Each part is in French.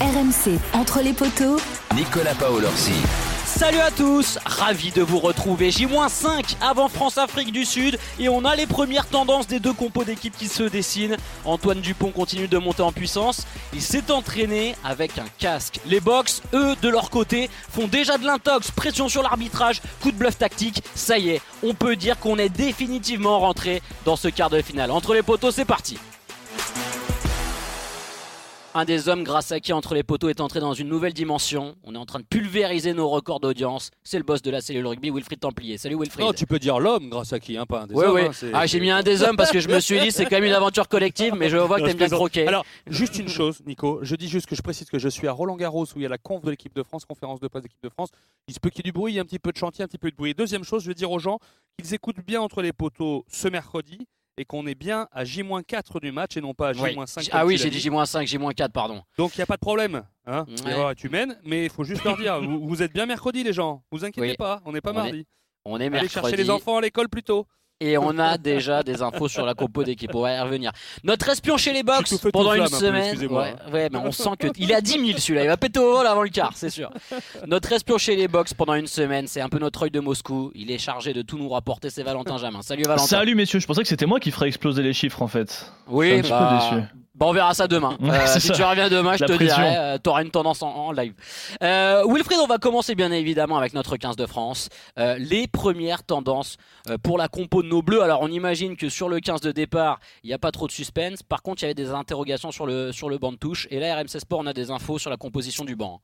RMC, entre les poteaux. Nicolas Paolorsi. Salut à tous, ravi de vous retrouver. J-5 avant France-Afrique du Sud et on a les premières tendances des deux compos d'équipe qui se dessinent. Antoine Dupont continue de monter en puissance. Il s'est entraîné avec un casque. Les box, eux, de leur côté, font déjà de l'intox, pression sur l'arbitrage, coup de bluff tactique. Ça y est, on peut dire qu'on est définitivement rentré dans ce quart de finale. Entre les poteaux, c'est parti. Un des hommes grâce à qui Entre les poteaux est entré dans une nouvelle dimension. On est en train de pulvériser nos records d'audience. C'est le boss de la cellule rugby, Wilfried Templier. Salut Wilfried. Non, tu peux dire l'homme grâce à qui, hein, pas un des Oui, hommes. oui. hein, Ah, j'ai mis un des hommes parce que je me suis dit c'est quand même une aventure collective, mais je vois que t'aimes bien croquer. Alors, juste une chose, Nico. Je dis juste que je précise que je suis à Roland Garros où il y a la conf de l'équipe de France, conférence de presse d'équipe de France. Il se peut qu'il y ait du bruit, il y a un petit peu de chantier, un petit peu de bruit. Deuxième chose, je vais dire aux gens qu'ils écoutent bien entre les poteaux ce mercredi et qu'on est bien à J-4 du match et non pas à Oui. J-5. Ah comme oui, tu j'ai dit J-5, J-4, pardon. Donc il n'y a pas de problème. Hein Ouais. Est humaine, mais il faut juste leur dire vous, vous êtes bien mercredi, les gens. Vous inquiétez Oui. pas, on n'est pas On est mardi. On est Allez chercher mercredi les enfants à l'école plus tôt. Et on a déjà des infos sur la compo d'équipe. On va y revenir. Notre espion chez les box pendant une un peu, semaine. excusez-moi, ouais, ouais, mais on sent que il est à 10 000 celui-là. Il va péter au vol avant le quart, c'est sûr. Notre espion chez les box pendant une semaine, c'est un peu notre œil de Moscou. Il est chargé de tout nous rapporter. C'est Valentin Jamin. Salut Valentin. Salut messieurs, je pensais que c'était moi qui ferais exploser les chiffres en fait. Je suis Oui, un bah, peu déçu. Bah, on verra ça demain. Ouais, Euh, si ça. tu reviens demain, je La te pression. dirai, euh, t'auras une tendance en, en live. Euh, Wilfried, on va commencer bien évidemment avec notre 15 de France. Euh, les premières tendances euh, pour la compo de nos bleus. Alors on imagine que sur le 15 de départ, il n'y a pas trop de suspense. Par contre, il y avait des interrogations sur le, sur le banc de touche. Et là, RMC Sport, on a des infos sur la composition du banc.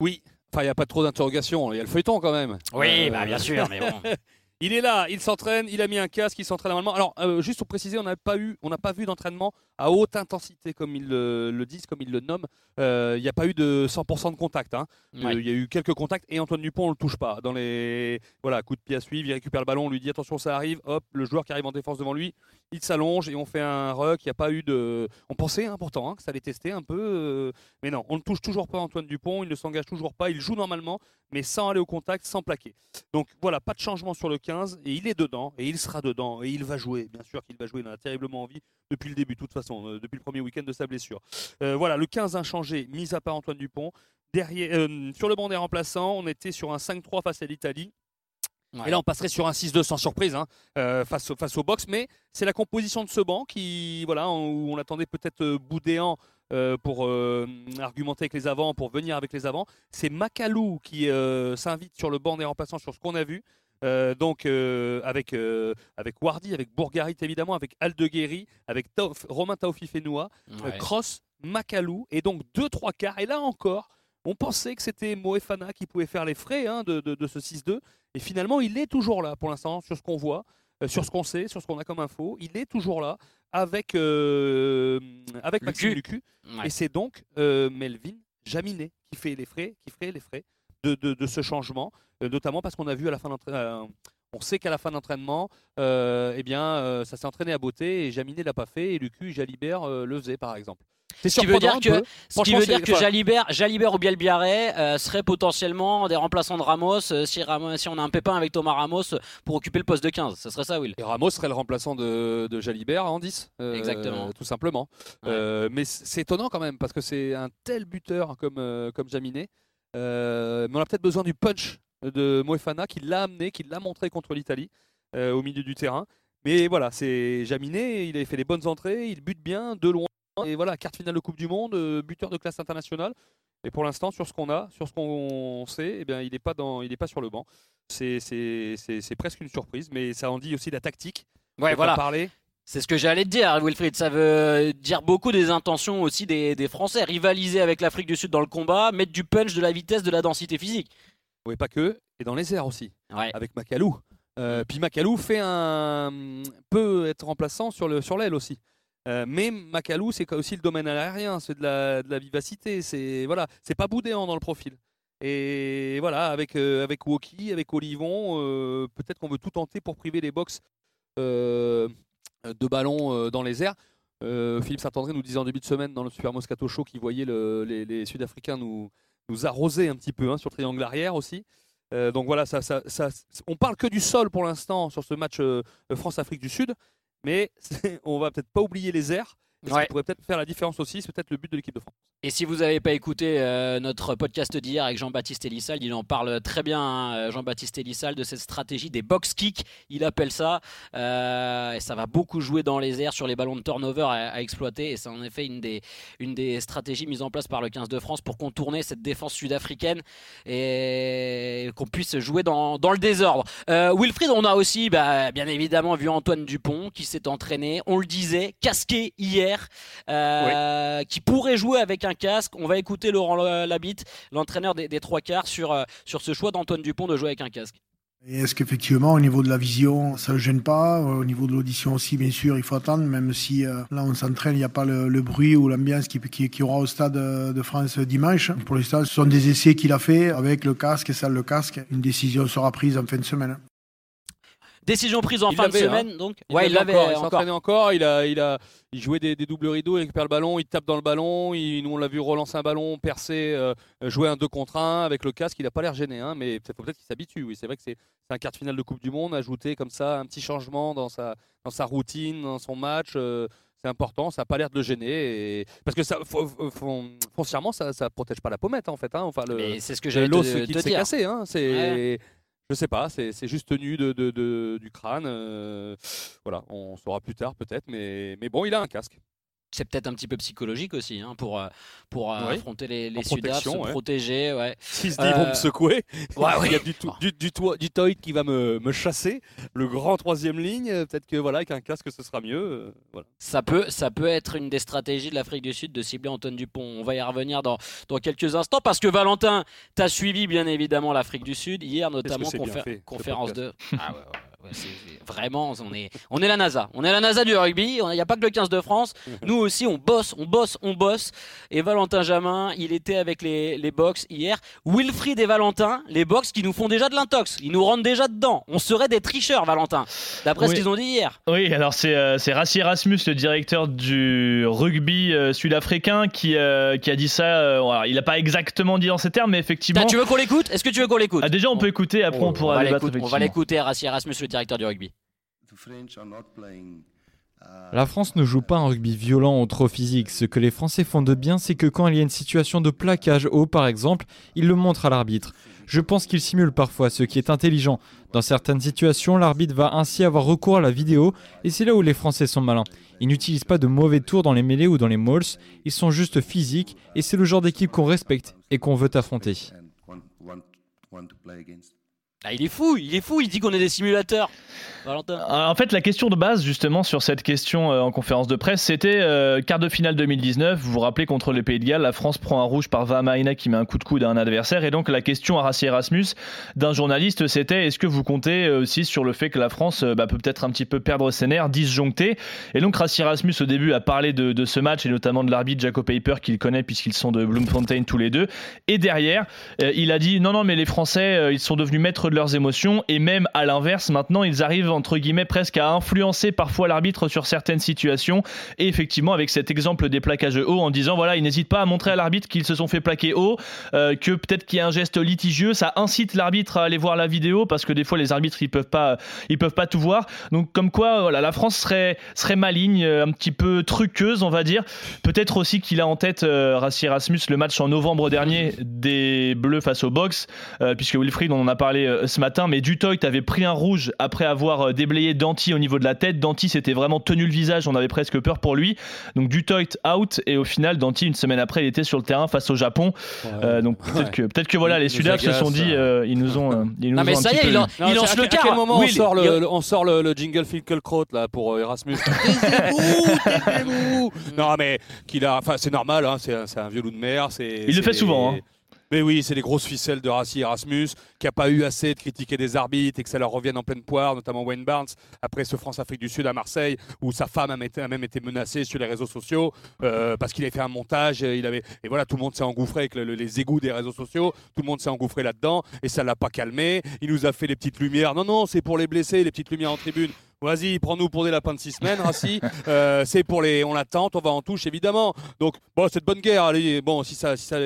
Oui. Enfin, il n'y a pas trop d'interrogations. Il y a le feuilleton quand même. Oui, Euh, bah bien sûr, mais bon. Il est là, il s'entraîne, il a mis un casque, il s'entraîne normalement. Alors, euh, juste pour préciser, on n'a pas eu, on n'a pas vu d'entraînement à haute intensité comme ils le, le disent, comme ils le nomment. Euh, Il n'y a pas eu de 100% de contact. hein. Euh, Ouais. Il y a eu quelques contacts et Antoine Dupont on le touche pas. Dans les voilà, coups de pied à suivre, il récupère le ballon, on lui dit attention ça arrive. Hop, le joueur qui arrive en défense devant lui, il s'allonge et on fait un ruck. Il n'y a pas eu de. On pensait hein, pourtant hein, que ça allait tester un peu, mais non, on ne touche toujours pas Antoine Dupont. Il ne s'engage toujours pas. Il joue normalement, mais sans aller au contact, sans plaquer. Donc voilà, pas de changement sur le 15 et il est dedans et il sera dedans et il va jouer. Bien sûr qu'il va jouer, il en a terriblement envie depuis le début, de toute façon, euh, depuis le premier week-end de sa blessure. Euh, voilà, le 15 inchangé, mis à part Antoine Dupont. Derrière, euh, sur le banc des remplaçants, on était sur un 5-3 face à l'Italie. Ouais. Et là, on passerait sur un 6-2 sans surprise hein, euh, face, au, face au box. Mais c'est la composition de ce banc qui, voilà, où on attendait peut-être Boudéan euh, pour euh, argumenter avec les avants, pour venir avec les avants. C'est Macalou qui s'invite sur le banc des remplaçants sur ce qu'on a vu. Euh, donc euh, avec, euh, avec Wardy, avec Bourgarit évidemment, avec Aldeguerri, avec Romain Taofi Fenoua, euh, Ouais. Cross, Macalou et donc 2-3 quarts. Et là encore, on pensait que c'était Moefana qui pouvait faire les frais hein, de, de- de ce 6-2. Et finalement, il est toujours là pour l'instant, sur ce qu'on voit, sur ce qu'on sait, sur ce qu'on a comme info. Il est toujours là avec, avec Maxime Lucu. Ouais. Et c'est donc Melvin Jaminet qui fait les frais, qui ferait les frais de, de- de ce changement, euh, notamment parce qu'on a vu à la fin d'entraînement. on sait qu'à la fin d'entraînement, euh, eh bien, euh, ça s'est entraîné à beauté et Jaminet l'a pas fait et Lucu Jalibert euh, le faisait par exemple. C'est Ce qui veut dire que, ce qui veut dire que Jalibert, Jalibert ou Bielbiaré euh, seraient potentiellement des remplaçants de Ramos euh, si, Ramos- si on a un pépin avec Thomas Ramos euh, pour occuper le poste de 15. Ce serait ça, Will Et Ramos serait le remplaçant de, de Jalibert en 10. euh, Exactement. Tout simplement. Ouais. Euh, mais c'est étonnant quand même parce que c'est un tel buteur comme, euh, comme Jaminet. Euh, mais on a peut-être besoin du punch de Moefana qui l'a amené, qui l'a montré contre l'Italie euh, au milieu du terrain. Mais voilà, c'est Jaminet, il avait fait les bonnes entrées, il bute bien, de loin. Et voilà, carte finale de Coupe du Monde, euh, buteur de classe internationale. Et pour l'instant, sur ce qu'on a, sur ce qu'on sait, eh bien, il n'est pas, dans- il est pas sur le banc. C'est- presque une surprise, mais ça en dit aussi la tactique. Ouais, voilà. parler. C'est ce que j'allais te dire, Wilfried. Ça veut dire beaucoup des intentions aussi des, des Français. Rivaliser avec l'Afrique du Sud dans le combat, mettre du punch, de la vitesse, de la densité physique. Oui, pas que, et dans les airs aussi, Ouais. avec Macalou. Euh, puis Macalou fait un peut être remplaçant sur le sur l'aile aussi. Euh, mais Macalou, c'est aussi le domaine aérien, c'est de la, de la vivacité, c'est voilà, c'est pas boudéant dans le profil. Et voilà, avec euh, avec Woki, avec Olivon, euh, peut-être qu'on veut tout tenter pour priver les box de ballons euh, dans les airs. Euh, Philippe Saint-André nous disait en début de semaine dans le Super Moscato Show qu'il voyait le- les, Sud-Africains nous, arroser un petit peu hein, sur le triangle arrière aussi. Euh, donc voilà, ça, ça, on parle que du sol pour l'instant sur ce match euh, France-Afrique du Sud, mais on va peut-être pas oublier les airs. Et Ce qui pourrait peut-être faire la différence aussi, c'est peut-être le but de l'équipe de France. Et si vous n'avez pas écouté euh, notre podcast d'hier avec Jean-Baptiste Elissalde, il en parle très bien, hein, Jean-Baptiste Elissalde, de cette stratégie des box kicks, il appelle ça. Euh, et ça va beaucoup jouer dans les airs sur les ballons de turnover à, exploiter. Et c'est en effet une des, une des stratégies mises en place par le 15 de France pour contourner cette défense sud-africaine et qu'on puisse jouer dans, dans le désordre. Euh, Wilfried, on a aussi bah, bien évidemment vu Antoine Dupont qui s'est entraîné, on le disait, casqué hier, qui pourrait jouer avec un casque. On va écouter Laurent Labitte, l'entraîneur des, trois quarts, sur, euh, sur ce choix d'Antoine Dupont de jouer avec un casque. Est-ce qu'effectivement, au niveau de la vision, ça ne gêne pas? Au niveau de l'audition aussi, bien sûr, il faut attendre, même si euh, là, on s'entraîne, il n'y a pas le, bruit ou l'ambiance qui, qui, aura au Stade de France dimanche. Pour l'instant, ce sont des essais qu'il a fait avec le casque et sans le casque. Une décision sera prise en fin de semaine. Décision prise en fin de semaine, donc. Il ouais, il l'avait encore. Il s'entraînait encore. Il a, il a, il jouait des, doubles rideaux, il récupère le ballon, il tape dans le ballon. Il, nous, on l'a vu relancer un ballon, percer, euh, jouer un 2 contre 1 avec le casque. Il n'a pas l'air gêné, hein, mais peut-être peut qu'il s'habitue. Oui, c'est vrai que c'est un quart de finale de Coupe du Monde. Ajouter comme ça un petit changement dans sa, dans sa routine, dans son match. Euh, c'est important, ça n'a pas l'air de le gêner. Et... Parce que ça, foncièrement, ça ne protège pas la pommette en fait. Hein. Enfin, le, c'est ce que j'allais te, qui s'est cassé. Hein. C'est je sais pas, c'est juste tenu de, du crâne. Euh, voilà, on saura plus tard peut-être, mais, mais bon, il a un casque c'est peut-être un petit peu psychologique aussi hein, pour, euh, pour euh, affronter les, les Sudaf, se protéger. Ouais. S'ils se disent vont me secouer, il y a du, du, du, du, toit, qui va me, me, chasser, le grand troisième ligne, peut-être que voilà, avec un casque ce sera mieux. voilà. ça, peut, ça peut être une des stratégies de l'Afrique du Sud de cibler Antoine Dupont. On va y revenir dans, dans quelques instants parce que Valentin, tu as suivi bien évidemment l'Afrique du Sud hier, notamment conférence de. Ah ouais, vraiment, on est, on est la NASA. On est la NASA du rugby. Il n'y a pas que le 15 de France. Nous aussi, on bosse, on bosse, on bosse. Et Valentin Jamin, il était avec les, les box hier. Wilfried et Valentin, les box qui nous font déjà de l'intox. Ils nous rentrent déjà dedans. On serait des tricheurs, Valentin, d'après ce qu'ils ont dit hier. Oui, alors c'est euh, Rassi Erasmus, le directeur du rugby euh, sud-africain, qui, euh, qui a dit ça. il n'a pas exactement dit dans ces termes, mais effectivement. tu veux qu'on l'écoute? Est-ce que tu veux qu'on l'écoute? Ah, Déjà, on peut écouter, après on, pourra débattre. On va l'écouter, Rassi Erasmus, le directeur du rugby. La France ne joue pas un rugby violent ou trop physique. Ce que les Français font de bien, c'est que quand il y a une situation de plaquage haut, par exemple, ils le montrent à l'arbitre. Je pense qu'ils simulent parfois, ce qui est intelligent. Dans certaines situations, l'arbitre va ainsi avoir recours à la vidéo, et c'est là où les Français sont malins. Ils n'utilisent pas de mauvais tours dans les mêlées ou dans les malls, ils sont juste physiques, et c'est le genre d'équipe qu'on respecte et qu'on veut affronter. Ah, il est fou, il est fou, il dit qu'on est des simulateurs. En fait, la question de base, justement, sur cette question euh, en conférence de presse, c'était euh, quart de finale 2019. Vous vous rappelez, contre le Pays de Galles, la France prend un rouge par Vamaina qui met un coup de coude à un adversaire. Et donc, la question à Rassi Erasmus d'un journaliste, c'était est-ce que vous comptez euh, aussi sur le fait que la France bah, peut peut-être un petit peu perdre ses nerfs, disjoncter Et donc, Rassi Erasmus, au début, a parlé de, ce match et notamment de l'arbitre Jacob Paper qu'il connaît puisqu'ils sont de Bloemfontein tous les deux. Et derrière, il a dit non, non, mais les Français, ils sont devenus maîtres de leurs émotions et même à l'inverse, maintenant, ils arrivent entre guillemets presque à influencer parfois l'arbitre sur certaines situations. Et effectivement, avec cet exemple des plaquages haut en disant voilà, ils n'hésitent pas à montrer à l'arbitre qu'ils se sont fait plaquer haut, euh, que peut-être qu'il y a un geste litigieux, ça incite l'arbitre à aller voir la vidéo parce que des fois les arbitres ils peuvent pas, ils peuvent pas tout voir. Donc comme quoi, voilà, la France serait serait maligne, euh, un petit peu truqueuse, on va dire. Peut-être aussi qu'il a en tête euh, Rassi Erasmus le match en novembre dernier des Bleus face au box, puisque Wilfried on en a parlé ce matin, mais Dutoit avait pris un rouge après avoir déblayé Danti au niveau de la tête. Danti s'était vraiment tenu le visage, on avait presque peur pour lui. Donc Dutoit out et au final Danti une semaine après il était sur le terrain face au Japon. Euh, donc peut-être que peut-être que voilà les Sudaf se sont dit euh, ils nous ont euh, ils nous non, mais ça y est, il, lance le car. À quel moment on sort le, on sort le, jingle Finkelkraut là pour Erasmus? Non mais qu'il a enfin c'est normal hein, c'est un vieux loup de mer, Il le fait souvent hein. Mais oui, c'est les grosses ficelles de Rassi Erasmus, qui n'a pas eu assez de critiquer des arbitres et que ça leur revienne en pleine poire, notamment Wayne Barnes, après ce France-Afrique du Sud à Marseille, où sa femme a, même été menacée sur les réseaux sociaux euh, parce qu'il avait fait un montage. Et, voilà, tout le monde s'est engouffré avec les égouts des réseaux sociaux, tout le monde s'est engouffré là-dedans et ça l'a pas calmé. Il nous a fait les petites lumières. Non, non, c'est pour les blessés, les petites lumières en tribune. Vas-y, prends-nous pour des lapins de six semaines, Rassi. Euh, c'est pour les. On l'attend, on va en touche, évidemment. Donc, bon, c'est de bonne guerre. Allez, bon, si ça, si ça,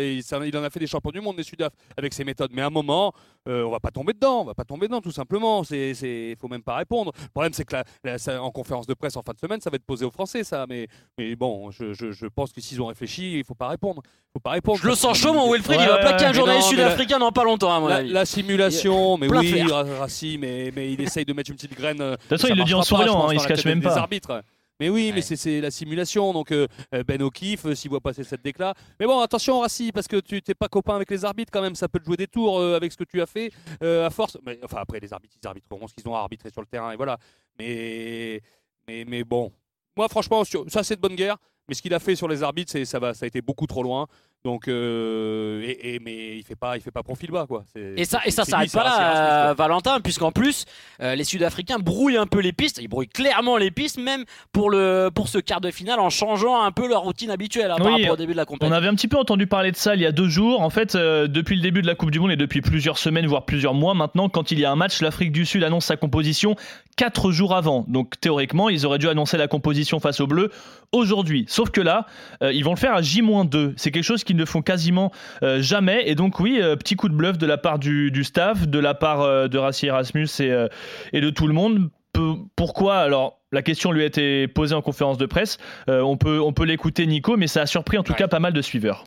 il en a fait des champions du monde, des Sudaf, avec ses méthodes. Mais à un moment, euh, on va pas tomber dedans. On va pas tomber dedans, tout simplement. C'est, c'est, faut même pas répondre. Le problème, c'est que la- la- ça- en conférence de presse en fin de semaine, ça va être posé aux Français, ça. Mais, mais bon, je, je, je pense que s'ils ont réfléchi, il faut pas répondre. faut pas répondre. Je le sens chaud, mon Wilfried. Ouais, il va ouais, plaquer un journaliste sud-africain dans pas longtemps, à mon La, avis. la simulation, mais oui, Rassi, mais, mais il essaye de mettre une petite graine. De toute façon, il le dit en souriant, hein, il se cache même Des pas. arbitres. Mais oui, Ouais. mais c'est- la simulation. Donc euh, euh, Ben O'Keefe, euh, s'il voit passer cette déclat. Mais bon, attention, Rassi, parce que tu t'es pas copain avec les arbitres quand même. Ça peut te jouer des tours euh, avec ce que tu as fait euh, à force. Mais, enfin, après, les arbitres, ils arbitreront ce qu'ils ont à arbitrer sur le terrain. Et voilà. Mais, mais, mais bon. Moi, franchement, ça, c'est de bonne guerre. Mais ce qu'il a fait sur les arbitres, c'est- ça, va, ça a été beaucoup trop loin. Donc, euh, et, et- mais il fait pas, il fait pas profil bas, quoi. C'est- Et ça, et ça s'arrête pas là, euh, Valentin, puisqu'en plus, euh, les Sud-Africains brouillent un peu les pistes. Ils brouillent clairement les pistes, même pour, le, pour ce quart de finale, en changeant un peu leur routine habituelle hein, par Oui, rapport au début de la On compétition. avait un petit peu entendu parler de ça il y a deux jours. En fait, euh, depuis le début de la Coupe du Monde et depuis plusieurs semaines, voire plusieurs mois maintenant, quand il y a un match, l'Afrique du Sud annonce sa composition quatre jours avant. Donc théoriquement, ils auraient dû annoncer la composition face aux Bleus aujourd'hui. Sauf que là, euh, ils vont le faire à J-2. C'est quelque chose qu'ils ne font quasiment euh, jamais. Et donc oui, euh, petit coup de bluff de la part du, du staff, de la part euh, de Rassi Erasmus et, euh, et de tout le monde. Peu- pourquoi? Alors la question lui a été posée en conférence de presse. Euh, on peut, on peut l'écouter, Nico, mais ça a surpris en tout cas pas mal de suiveurs.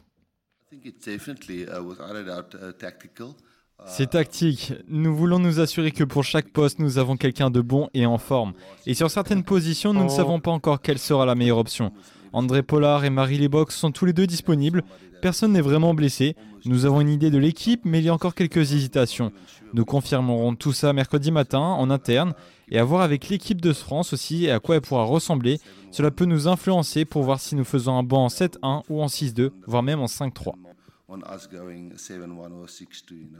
I think it's definitely uh, without a doubt uh, tactical. C'est tactique. Nous voulons nous assurer que pour chaque poste, nous avons quelqu'un de bon et en forme. Et sur certaines positions, nous ne savons pas encore quelle sera la meilleure option. André Pollard et Marie Lebox sont tous les deux disponibles. Personne n'est vraiment blessé. Nous avons une idée de l'équipe, mais il y a encore quelques hésitations. Nous confirmerons tout ça mercredi matin en interne et à voir avec l'équipe de France aussi et à quoi elle pourra ressembler. Cela peut nous influencer pour voir si nous faisons un banc en 7-1 ou en 6-2, voire même en 5-3. On us going 7-1 or 6-2, you know.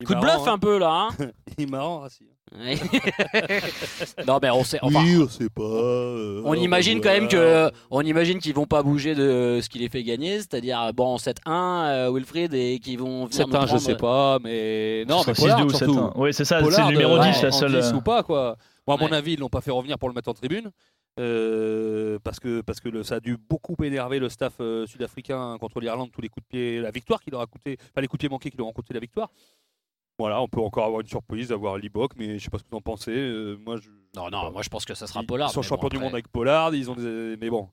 Il est Coup de bluff un peu là. hein. Il est marrant, Rassi. Ouais. non, mais on sait. Enfin, on sait pas. euh, on imagine quand même que, on imagine qu'ils vont pas bouger de ce qui les fait gagner, c'est-à-dire bon 7-1 euh, Wilfried et qu'ils vont venir nous 7-1, je prendre- sais pas, mais non, Ce mais sera Pollard 6-2 ou surtout. 7-1. Oui, c'est ça, c'est le numéro euh, 10, la en seule. 10 ou pas quoi. Bon, à mon Ouais. avis, ils l'ont pas fait revenir pour le mettre en tribune. euh, parce que, parce que le- ça a dû beaucoup énerver le staff euh, sud-africain contre l'Irlande, tous les coups de pied, la victoire qui leur a coûté, enfin les coups de pied manqués qui leur ont coûté la victoire. Voilà, on peut encore avoir une surprise, d'avoir Libok, mais je sais pas ce que vous en pensez. euh, moi, je, Non, non, moi je pense que ça sera Pollard. ils sont mais champions bon, du monde avec Pollard, ils ont des, mais bon.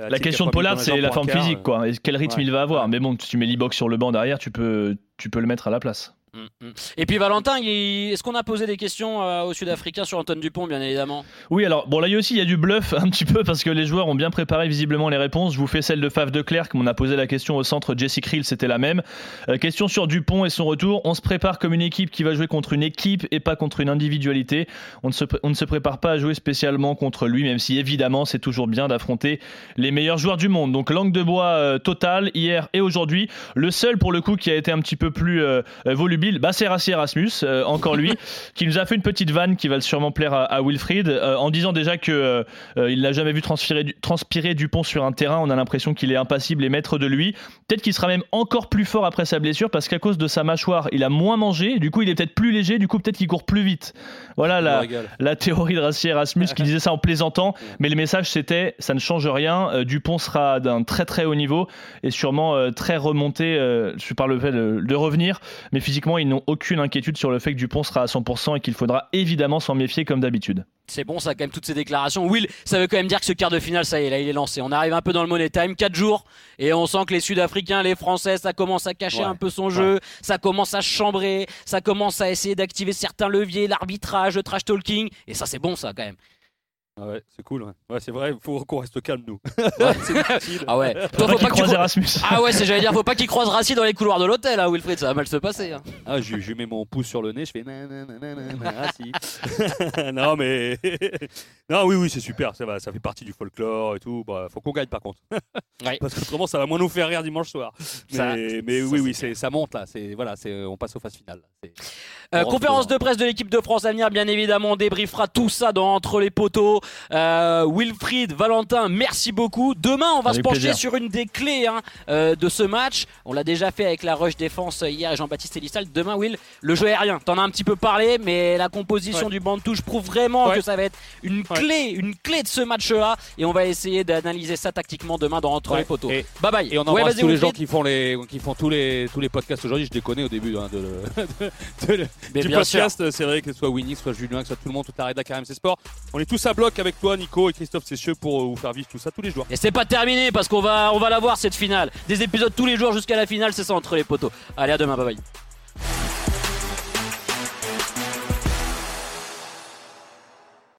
Euh, La question de Pollard, c'est la forme quart, physique, quoi. Et quel rythme ouais. il va avoir. Mais bon, tu mets Libok sur le banc derrière, tu peux, tu peux le mettre à la place. Mm, mm. Et puis Valentin, est-ce qu'on a posé des questions euh, aux Sud-Africains sur Antoine Dupont, bien évidemment? Oui, alors, bon, là aussi il y a du bluff un petit peu parce que les joueurs ont bien préparé visiblement les réponses. Je vous fais celle de Faf de Clerc, on a posé la question au centre. Jesse Krill, c'était la même. Euh, question sur Dupont et son retour. On se prépare comme une équipe qui va jouer contre une équipe et pas contre une individualité. On ne se, prépare pas à jouer spécialement contre lui, même si évidemment c'est toujours bien d'affronter les meilleurs joueurs du monde. Donc langue de bois euh, totale hier et aujourd'hui. Le seul pour le coup qui a été un petit peu plus euh, bah, c'est Rassi Erasmus, euh, encore lui, qui nous a fait une petite vanne qui va sûrement plaire à, à Wilfried, euh, en disant déjà que euh, il n'a jamais vu transpirer, du- transpirer Dupont sur un terrain. On a l'impression qu'il est impassible et maître de lui. Peut-être qu'il sera même encore plus fort après sa blessure parce qu'à cause de sa mâchoire, il a moins mangé. Du coup, il est peut-être plus léger. Du coup, peut-être qu'il court plus vite. Voilà la, la théorie de Rassi Erasmus qui disait ça en plaisantant, mais le message c'était ça ne change rien. Dupont sera d'un très très haut niveau et sûrement très remonté. je parle le fait de, de revenir, mais physiquement ils n'ont aucune inquiétude sur le fait que Dupont sera à 100% et qu'il faudra évidemment s'en méfier comme d'habitude. C'est bon, ça, quand même, toutes ces déclarations. Will, ça veut quand même dire que ce quart de finale, ça y est, là, il est lancé. On arrive un peu dans le money time, 4 jours, et on sent que les Sud-Africains, les Français, ça commence à cacher Ouais. un peu son jeu, ça commence à chambrer, ça commence à essayer d'activer certains leviers, l'arbitrage, le trash talking, et ça, c'est bon, ça, quand même. Ah Ouais, c'est cool. Ouais, Ouais, c'est vrai, il faut qu'on reste calme, nous. difficile. Ah ouais. Faut pas qu'il pas tu croise cro- Erasmus. Ah ouais, c'est j'allais dire, faut pas qu'il croise Rassi dans les couloirs de l'hôtel, hein, Wilfried, ça va mal se passer. hein. Ah, je, lui mets mon pouce sur le nez, je fais nananana, ah si. non mais non oui oui c'est super, ça va, ça fait partie du folklore et tout. Bah, faut qu'on gagne par contre, Ouais. parce que autrement ça va moins nous faire rire dimanche soir. Mais, Ça- mais ça, oui oui c'est ça monte là, c'est voilà, c'est on passe aux phases finales. Euh, conférence de presse de l'équipe de France à venir, bien évidemment, on débriefera tout ça dans Entre les poteaux. Euh, Wilfried, Valentin, merci beaucoup. Demain, on va Avec se pencher plaisir. sur une des clés hein, euh, de ce match. On l'a déjà fait avec la rush défense hier, Jean-Baptiste Elissal. Demain, Will, le jeu aérien. T'en as un petit peu parlé, mais la composition Ouais. du banc de touche prouve vraiment Ouais. que ça va être une clé, une clé de ce match-là. Et on va essayer d'analyser ça tactiquement demain dans Entre Ouais. les poteaux. Et- Bye bye. Et on embrasse tous les Wilfried. gens qui font les qui font tous les tous les podcasts aujourd'hui. Je les connais au début hein, de, le- de le- Mais du podcast. C'est vrai que ce soit Winnie, que ce soit Julien, que ce soit tout le monde, tout arrête Dakar MC Sport. On est tous à bloc avec toi, Nico et Christophe Cessieux pour euh, vous faire vivre tout ça tous les jours. Et c'est pas terminé parce qu'on va, on va la voir cette finale. Des épisodes tous les jours jusqu'à la finale, c'est ça entre les poteaux. Allez, à demain, bye bye.